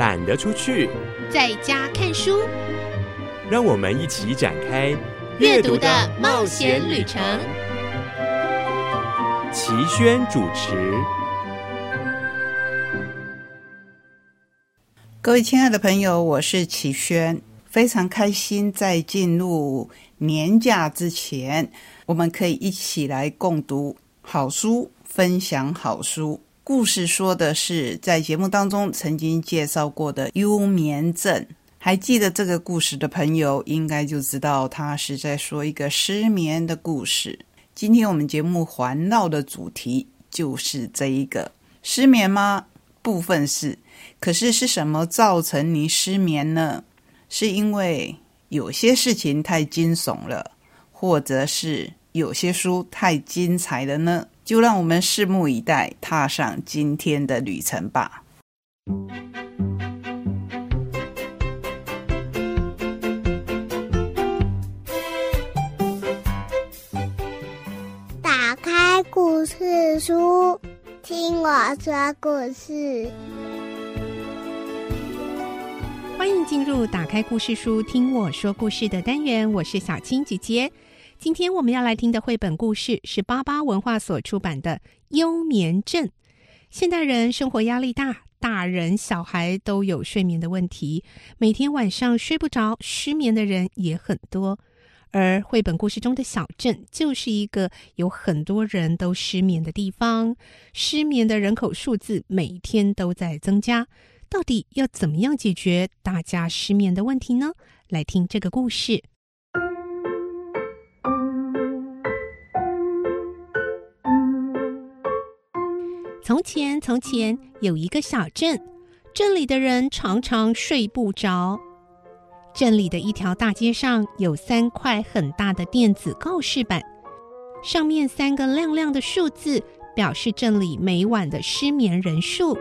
懒得出去，在家看书。让我们一起展开阅读的冒险旅程。齐轩主持。各位亲爱的朋友，我是齐轩，非常开心在进入年假之前，我们可以一起来共读好书，分享好书。故事说的是在节目当中曾经介绍过的幽眠症，还记得这个故事的朋友，应该就知道他是在说一个失眠的故事。今天我们节目环绕的主题就是这一个失眠吗？部分是。可是是什么造成你失眠呢？是因为有些事情太惊悚了，或者是有些书太精彩了呢？就让我们拭目以待，踏上今天的旅程吧。打开故事书，听我说故事。欢迎进入打开故事书听我说故事的单元，我是小青姐姐。今天我们要来听的绘本故事是巴巴文化所出版的《幽眠症》。现代人生活压力大，大人小孩都有睡眠的问题，每天晚上睡不着，失眠的人也很多。而绘本故事中的小镇就是一个有很多人都失眠的地方，失眠的人口数字每天都在增加。到底要怎么样解决大家失眠的问题呢？来听这个故事。从前，从前有一个小镇，镇里的人常常睡不着。镇里的一条大街上有三块很大的电子告示板，上面三个亮亮的数字表示镇里每晚的失眠人数。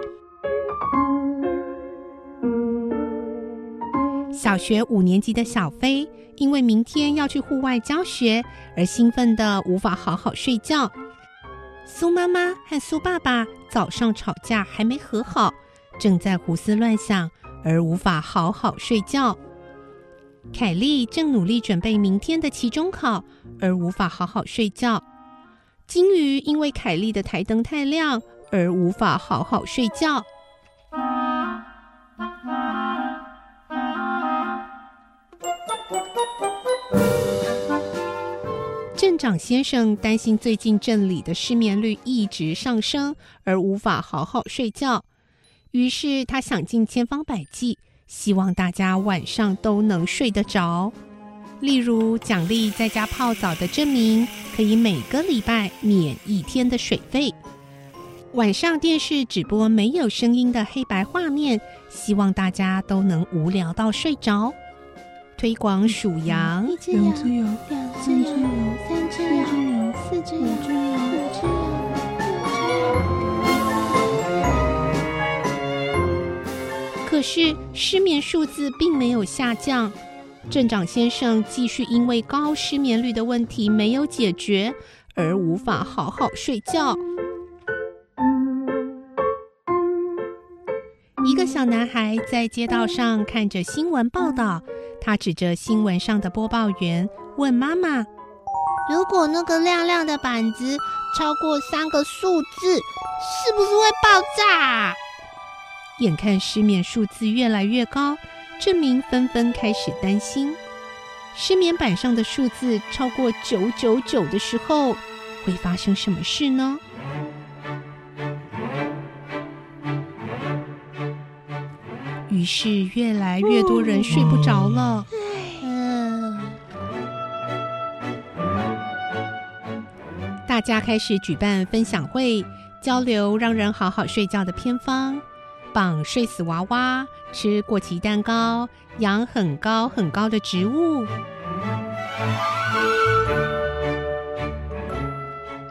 小学五年级的小飞，因为明天要去户外教学，而兴奋的无法好好睡觉。苏妈妈和苏爸爸早上吵架还没和好，正在胡思乱想，而无法好好睡觉。凯莉正努力准备明天的期中考，而无法好好睡觉。金鱼因为凯莉的台灯太亮，而无法好好睡觉。长先生担心最近镇里的失眠率一直上升，而无法好好睡觉。于是他想尽千方百计，希望大家晚上都能睡得着。例如奖励在家泡澡的证明，可以每个礼拜免一天的水费。晚上电视直播没有声音的黑白画面，希望大家都能无聊到睡着。推广数羊，两只羊，两只羊，三只羊，四只羊，五只羊，六只羊。可是失眠数字并没有下降，镇长先生继续因为高失眠率的问题没有解决，而无法好好睡觉。一个小男孩在街道上看着新闻报道。他指着新闻上的播报员问妈妈：“如果那个亮亮的板子超过三个数字，是不是会爆炸？”眼看失眠数字越来越高，证明纷纷开始担心：失眠板上的数字超过九九九的时候，会发生什么事呢？于是，越来越多人睡不着了。大家开始举办分享会，交流让人好好睡觉的偏方：绑睡死娃娃，吃过期蛋糕，养很高很高的植物。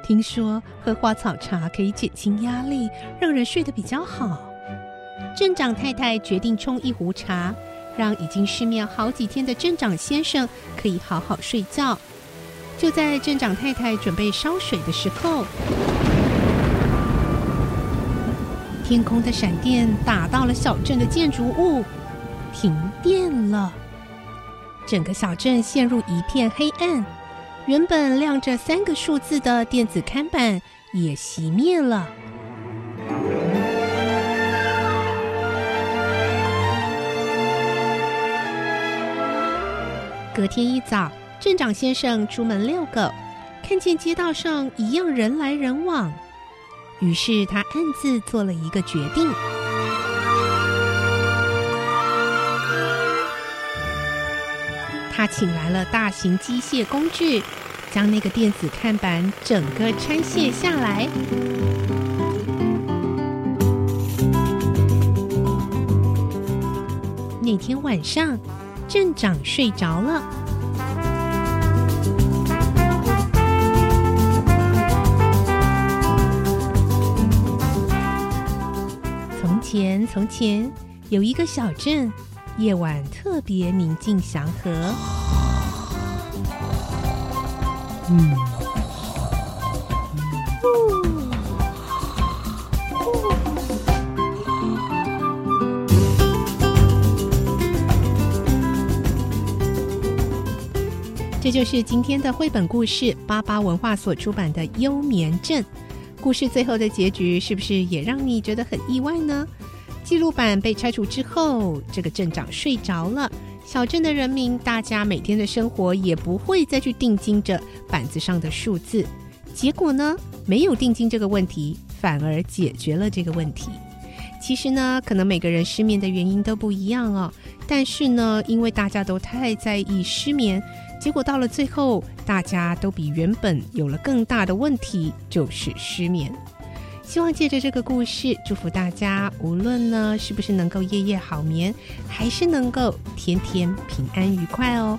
听说喝花草茶可以减轻压力，让人睡得比较好。镇长太太决定冲一壶茶，让已经失眠好几天的镇长先生可以好好睡觉。就在镇长太太准备烧水的时候，天空的闪电打到了小镇的建筑物，停电了。整个小镇陷入一片黑暗，原本亮着三个数字的电子看板也熄灭了。隔天一早，镇长先生出门遛狗，看见街道上一样人来人往，于是他暗自做了一个决定。他请来了大型机械工具，将那个电子看板整个拆卸下来。那天晚上，镇长睡着了。从前，从前有一个小镇。夜晚特别宁静祥和。嗯。这就是今天的绘本故事，巴巴文化所出版的《幽眠镇》。故事最后的结局是不是也让你觉得很意外呢？记录板被拆除之后，这个镇长睡着了。小镇的人民，大家每天的生活也不会再去定睛着板子上的数字。结果呢，没有定睛这个问题，反而解决了这个问题。其实呢，可能每个人失眠的原因都不一样哦。但是呢，因为大家都太在意失眠，结果到了最后，大家都比原本有了更大的问题，就是失眠。希望借着这个故事，祝福大家，无论呢是不是能够夜夜好眠，还是能够天天平安愉快哦。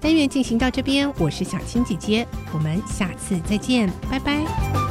单元进行到这边，我是小青姐姐，我们下次再见，拜拜。